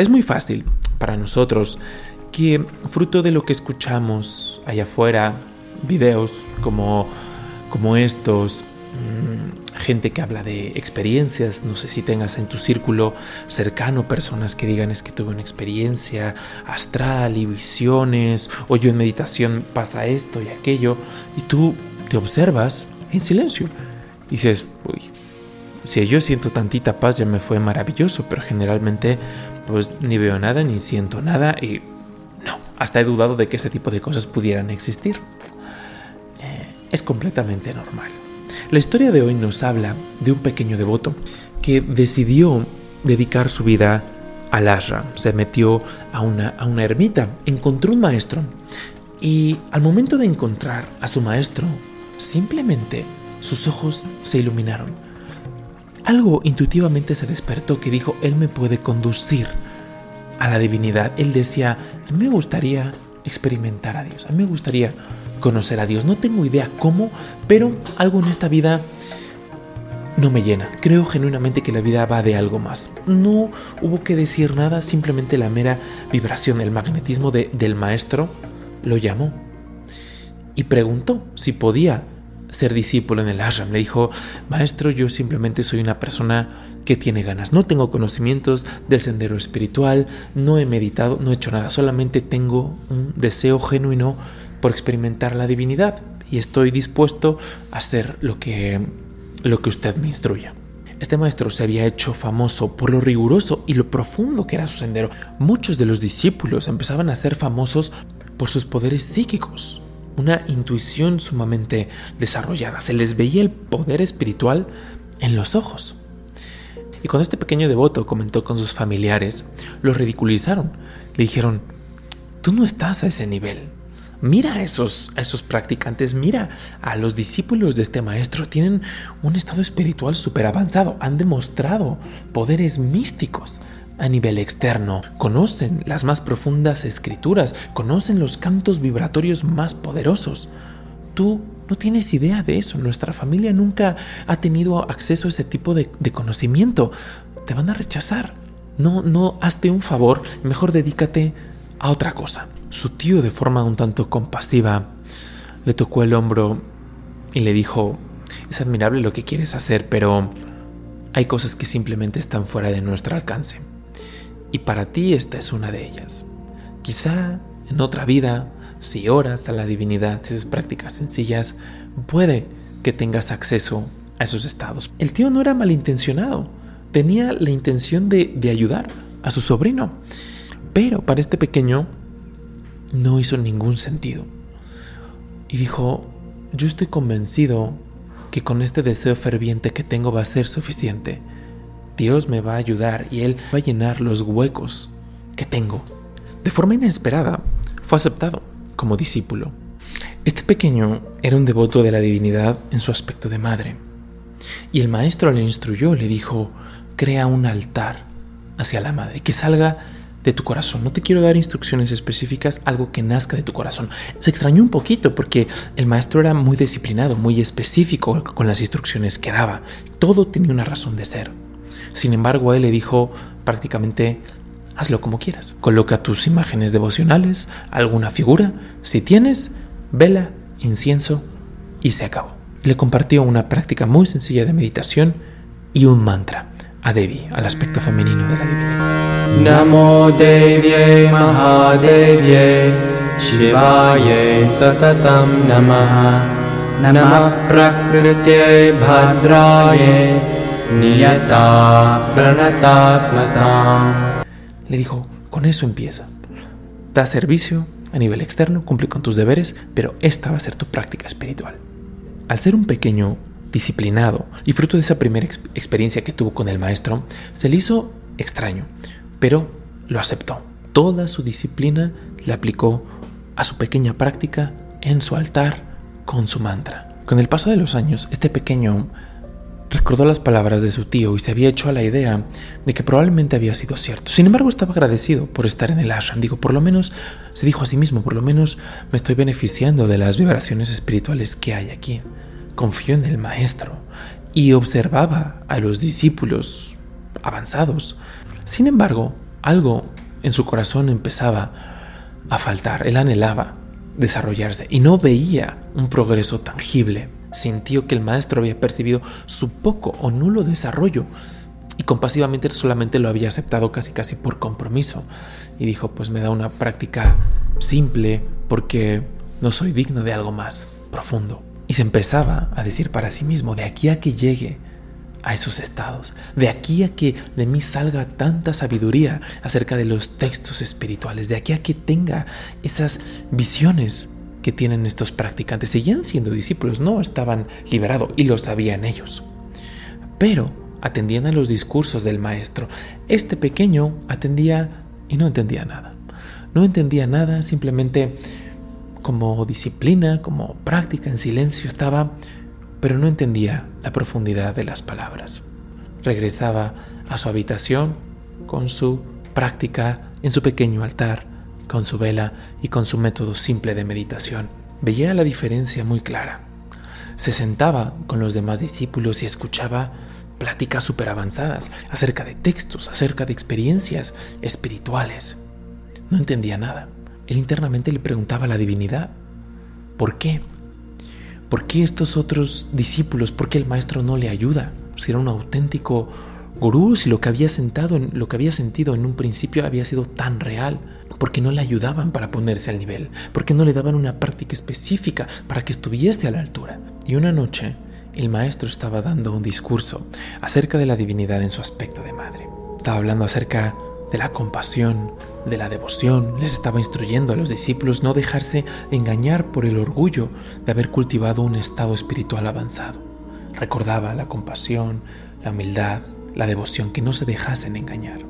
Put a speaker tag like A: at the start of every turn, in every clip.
A: Es muy fácil para nosotros que fruto de lo que escuchamos allá afuera, videos como, como estos, mm, gente que habla de experiencias, no sé si tengas en tu círculo cercano personas que digan es que tuve una experiencia astral y visiones, o yo en meditación pasa esto y aquello, y tú te observas en silencio. Y dices, uy, si yo siento tantita paz ya me fue maravilloso, pero generalmente pues ni veo nada ni siento nada y no, hasta he dudado de que ese tipo de cosas pudieran existir. Eh, es completamente normal. La historia de hoy nos habla de un pequeño devoto que decidió dedicar su vida al ashram, se metió a una, a una ermita, encontró un maestro y al momento de encontrar a su maestro, simplemente sus ojos se iluminaron algo intuitivamente se despertó que dijo, Él me puede conducir a la divinidad. Él decía, a mí me gustaría experimentar a Dios, a mí me gustaría conocer a Dios. No tengo idea cómo, pero algo en esta vida no me llena. Creo genuinamente que la vida va de algo más. No hubo que decir nada, simplemente la mera vibración, el magnetismo del maestro lo llamó y preguntó si podía ser discípulo en el ashram. Le dijo, maestro, yo simplemente soy una persona que tiene ganas. No tengo conocimientos del sendero espiritual, no he meditado, no he hecho nada. Solamente tengo un deseo genuino por experimentar la divinidad y estoy dispuesto a hacer lo que, lo que usted me instruya. Este maestro se había hecho famoso por lo riguroso y lo profundo que era su sendero. Muchos de los discípulos empezaban a ser famosos por sus poderes psíquicos una intuición sumamente desarrollada. Se les veía el poder espiritual en los ojos. Y cuando este pequeño devoto comentó con sus familiares, lo ridiculizaron. Le dijeron, tú no estás a ese nivel. Mira a esos, a esos practicantes, mira a los discípulos de este maestro. Tienen un estado espiritual súper avanzado. Han demostrado poderes místicos a nivel externo, conocen las más profundas escrituras, conocen los cantos vibratorios más poderosos. Tú no tienes idea de eso, nuestra familia nunca ha tenido acceso a ese tipo de, conocimiento. Te van a rechazar. No, no, hazte un favor mejor dedícate a otra cosa. Su tío, de forma un tanto compasiva, le tocó el hombro y le dijo, es admirable lo que quieres hacer, pero hay cosas que simplemente están fuera de nuestro alcance. Y para ti esta es una de ellas. Quizá en otra vida, si oras a la divinidad, si haces prácticas sencillas, puede que tengas acceso a esos estados. El tío no era malintencionado, tenía la intención de, de ayudar a su sobrino, pero para este pequeño no hizo ningún sentido. Y dijo, yo estoy convencido que con este deseo ferviente que tengo va a ser suficiente Dios me va a ayudar y Él va a llenar los huecos que tengo. De forma inesperada, fue aceptado como discípulo. Este pequeño era un devoto de la divinidad en su aspecto de madre. Y el maestro le instruyó, le dijo, crea un altar hacia la madre, que salga de tu corazón. No te quiero dar instrucciones específicas, algo que nazca de tu corazón. Se extrañó un poquito porque el maestro era muy disciplinado, muy específico con las instrucciones que daba. Todo tenía una razón de ser. Sin embargo, él le dijo prácticamente, hazlo como quieras. Coloca tus imágenes devocionales, alguna figura, si tienes, vela, incienso y se acabó. Le compartió una práctica muy sencilla de meditación y un mantra a Devi, al aspecto femenino de la divinidad. Namo Devi Shivaya Satatam Namaha Namah Prakriti Bhadraye Niyata Le dijo, con eso empieza. Da servicio a nivel externo, cumple con tus deberes, pero esta va a ser tu práctica espiritual. Al ser un pequeño disciplinado y fruto de esa primera experiencia que tuvo con el maestro, se le hizo extraño, pero lo aceptó. Toda su disciplina la aplicó a su pequeña práctica en su altar con su mantra. Con el paso de los años, este pequeño recordó las palabras de su tío y se había hecho a la idea de que probablemente había sido cierto. Sin embargo, estaba agradecido por estar en el ashram. Digo, por lo menos, se dijo a sí mismo, por lo menos me estoy beneficiando de las vibraciones espirituales que hay aquí. Confió en el maestro y observaba a los discípulos avanzados. Sin embargo, algo en su corazón empezaba a faltar. Él anhelaba desarrollarse y no veía un progreso tangible. Sintió que el maestro había percibido su poco o nulo desarrollo y compasivamente solamente lo había aceptado casi casi por compromiso. Y dijo, pues me da una práctica simple porque no soy digno de algo más profundo. Y se empezaba a decir para sí mismo, de aquí a que llegue a esos estados, de aquí a que de mí salga tanta sabiduría acerca de los textos espirituales, de aquí a que tenga esas visiones tienen estos practicantes. Seguían siendo discípulos, no estaban liberados y lo sabían ellos. Pero atendían a los discursos del maestro. Este pequeño atendía y no entendía nada. No entendía nada, simplemente como disciplina, como práctica en silencio estaba, pero no entendía la profundidad de las palabras. Regresaba a su habitación con su práctica en su pequeño altar, con su vela y con su método simple de meditación. Veía la diferencia muy clara. Se sentaba con los demás discípulos y escuchaba pláticas súper avanzadas acerca de textos, acerca de experiencias espirituales. No entendía nada. Él internamente le preguntaba a la divinidad, ¿por qué? ¿Por qué estos otros discípulos, por qué el maestro no le ayuda? Si era un auténtico gurú, si lo que había sentado en, lo que había sentido en un principio había sido tan real, ¿por qué no le ayudaban para ponerse al nivel? ¿Por qué no le daban una práctica específica para que estuviese a la altura? Y una noche, el maestro estaba dando un discurso acerca de la divinidad en su aspecto de madre. Estaba hablando acerca de la compasión, de la devoción. Les estaba instruyendo a los discípulos no dejarse engañar por el orgullo de haber cultivado un estado espiritual avanzado. Recordaba la compasión, la humildad, la devoción, que no se dejasen engañar.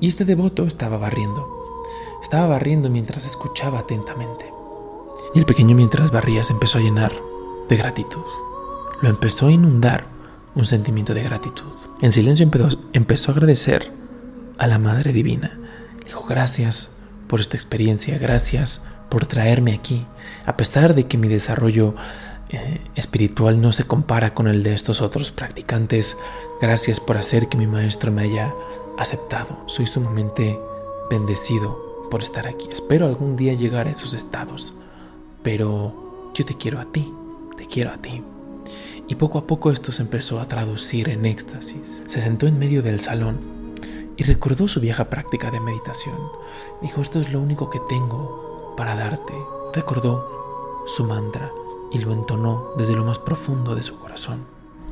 A: Y este devoto estaba barriendo. Estaba barriendo mientras escuchaba atentamente. Y el pequeño mientras barría se empezó a llenar de gratitud lo empezó a inundar un sentimiento de gratitud. En silencio empezó, a agradecer a la Madre Divina. Dijo, gracias por esta experiencia, gracias por traerme aquí, a pesar de que mi desarrollo eh, espiritual no se compara con el de estos otros practicantes, gracias por hacer que mi Maestro me haya aceptado. Soy sumamente bendecido por estar aquí. Espero algún día llegar a esos estados, pero yo te quiero a ti, te quiero a ti. Y poco a poco esto se empezó a traducir en éxtasis. Se sentó en medio del salón y recordó su vieja práctica de meditación. Dijo, esto es lo único que tengo para darte. Recordó su mantra y lo entonó desde lo más profundo de su corazón.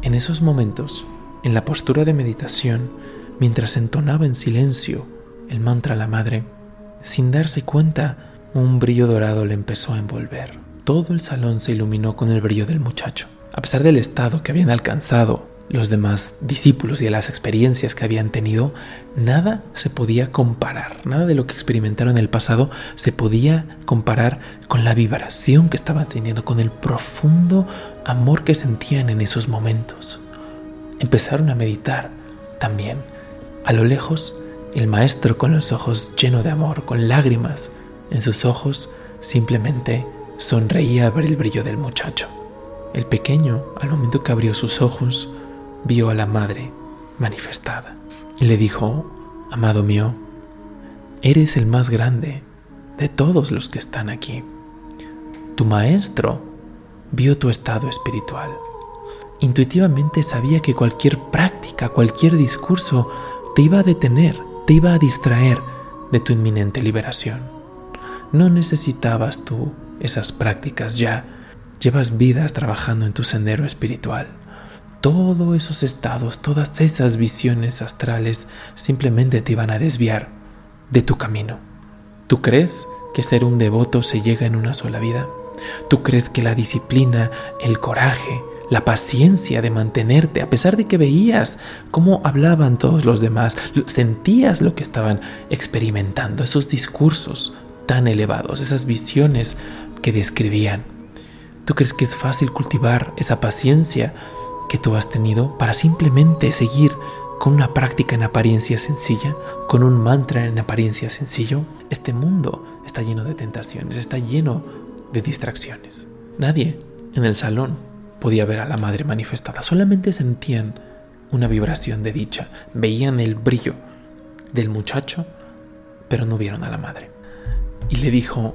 A: En esos momentos, en la postura de meditación, mientras entonaba en silencio el mantra a la madre, sin darse cuenta, un brillo dorado le empezó a envolver. Todo el salón se iluminó con el brillo del muchacho. A pesar del estado que habían alcanzado los demás discípulos y de las experiencias que habían tenido, nada se podía comparar, nada de lo que experimentaron en el pasado se podía comparar con la vibración que estaban teniendo, con el profundo amor que sentían en esos momentos. Empezaron a meditar también. A lo lejos, el maestro con los ojos llenos de amor, con lágrimas en sus ojos, simplemente sonreía a ver el brillo del muchacho. El pequeño, al momento que abrió sus ojos, vio a la madre manifestada y le dijo, amado mío, eres el más grande de todos los que están aquí. Tu maestro vio tu estado espiritual. Intuitivamente sabía que cualquier práctica, cualquier discurso te iba a detener, te iba a distraer de tu inminente liberación. No necesitabas tú esas prácticas ya Llevas vidas trabajando en tu sendero espiritual. Todos esos estados, todas esas visiones astrales simplemente te iban a desviar de tu camino. ¿Tú crees que ser un devoto se llega en una sola vida? ¿Tú crees que la disciplina, el coraje, la paciencia de mantenerte, a pesar de que veías cómo hablaban todos los demás, sentías lo que estaban experimentando, esos discursos tan elevados, esas visiones que describían, ¿Tú crees que es fácil cultivar esa paciencia que tú has tenido para simplemente seguir con una práctica en apariencia sencilla, con un mantra en apariencia sencillo? Este mundo está lleno de tentaciones, está lleno de distracciones. Nadie en el salón podía ver a la madre manifestada, solamente sentían una vibración de dicha, veían el brillo del muchacho, pero no vieron a la madre. Y le dijo,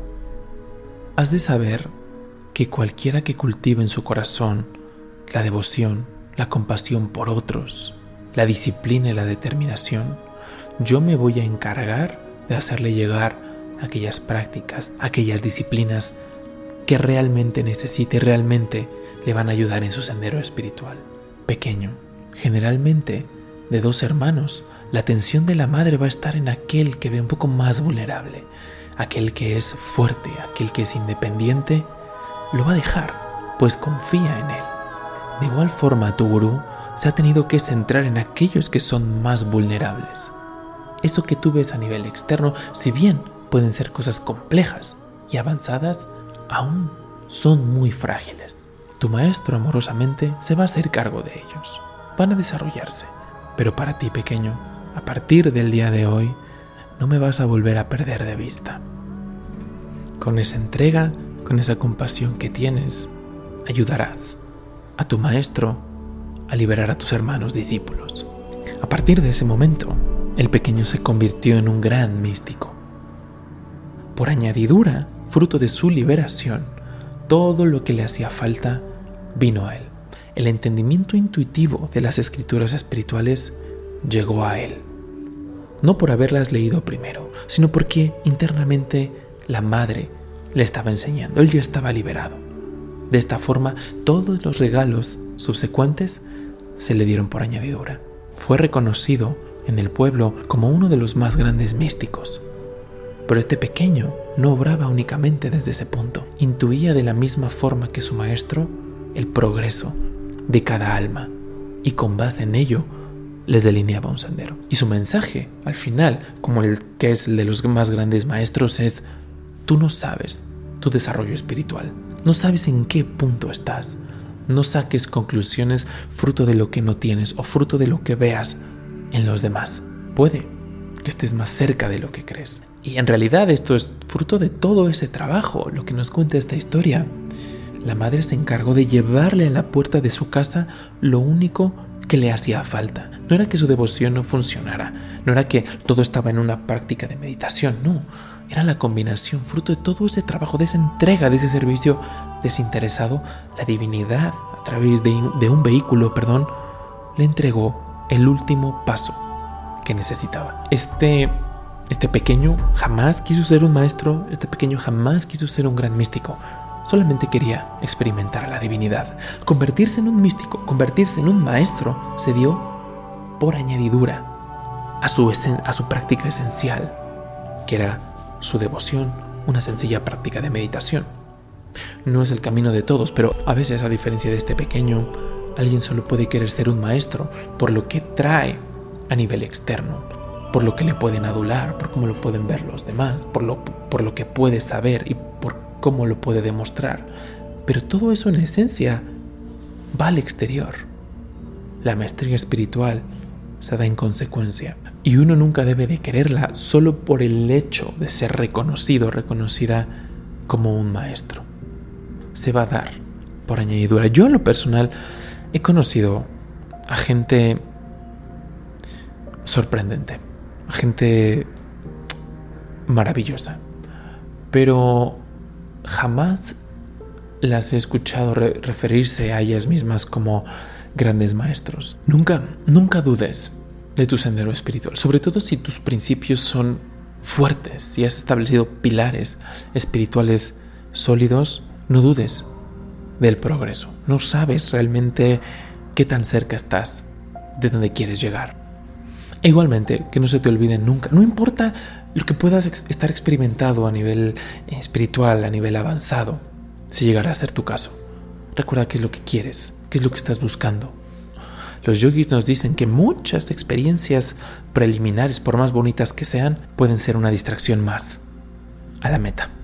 A: has de saber que cualquiera que cultive en su corazón la devoción, la compasión por otros, la disciplina y la determinación, yo me voy a encargar de hacerle llegar aquellas prácticas, aquellas disciplinas que realmente necesite, realmente le van a ayudar en su sendero espiritual. Pequeño, generalmente de dos hermanos, la atención de la madre va a estar en aquel que ve un poco más vulnerable, aquel que es fuerte, aquel que es independiente, lo va a dejar, pues confía en él. De igual forma, tu gurú se ha tenido que centrar en aquellos que son más vulnerables. Eso que tú ves a nivel externo, si bien pueden ser cosas complejas y avanzadas, aún son muy frágiles. Tu maestro amorosamente se va a hacer cargo de ellos. Van a desarrollarse. Pero para ti, pequeño, a partir del día de hoy, no me vas a volver a perder de vista. Con esa entrega, con esa compasión que tienes, ayudarás a tu maestro a liberar a tus hermanos discípulos. A partir de ese momento, el pequeño se convirtió en un gran místico. Por añadidura, fruto de su liberación, todo lo que le hacía falta vino a él. El entendimiento intuitivo de las escrituras espirituales llegó a él. No por haberlas leído primero, sino porque internamente la madre le estaba enseñando. Él ya estaba liberado. De esta forma, todos los regalos subsecuentes se le dieron por añadidura. Fue reconocido en el pueblo como uno de los más grandes místicos. Pero este pequeño no obraba únicamente desde ese punto. Intuía de la misma forma que su maestro el progreso de cada alma y con base en ello les delineaba un sendero. Y su mensaje, al final, como el que es el de los más grandes maestros, es, tú no sabes tu desarrollo espiritual, no sabes en qué punto estás, no saques conclusiones fruto de lo que no tienes o fruto de lo que veas en los demás. Puede que estés más cerca de lo que crees. Y en realidad esto es fruto de todo ese trabajo, lo que nos cuenta esta historia. La madre se encargó de llevarle a la puerta de su casa lo único que le hacía falta. No era que su devoción no funcionara, no era que todo estaba en una práctica de meditación, no. Era la combinación, fruto de todo ese trabajo, de esa entrega, de ese servicio desinteresado, la divinidad, a través de, un vehículo, perdón, le entregó el último paso que necesitaba. Este, este pequeño jamás quiso ser un maestro, este pequeño jamás quiso ser un gran místico solamente quería experimentar la divinidad. Convertirse en un místico, convertirse en un maestro, se dio por añadidura a su, a su práctica esencial, que era su devoción, una sencilla práctica de meditación. No es el camino de todos, pero a veces, a diferencia de este pequeño, alguien solo puede querer ser un maestro por lo que trae a nivel externo, por lo que le pueden adular, por cómo lo pueden ver los demás, por lo, por lo que puede saber y cómo lo puede demostrar. Pero todo eso en esencia va al exterior. La maestría espiritual se da en consecuencia. Y uno nunca debe de quererla solo por el hecho de ser reconocido, reconocida como un maestro. Se va a dar por añadidura. Yo en lo personal he conocido a gente sorprendente, a gente maravillosa. Pero jamás las he escuchado referirse a ellas mismas como grandes maestros. Nunca, nunca dudes de tu sendero espiritual, sobre todo si tus principios son fuertes, si has establecido pilares espirituales sólidos, no dudes del progreso. No sabes realmente qué tan cerca estás de donde quieres llegar. E igualmente, que no se te olvide nunca, no importa lo que puedas estar experimentado a nivel eh, espiritual, a nivel avanzado, si llegará a ser tu caso. Recuerda qué es lo que quieres, qué es lo que estás buscando. Los yogis nos dicen que muchas experiencias preliminares, por más bonitas que sean, pueden ser una distracción más a la meta.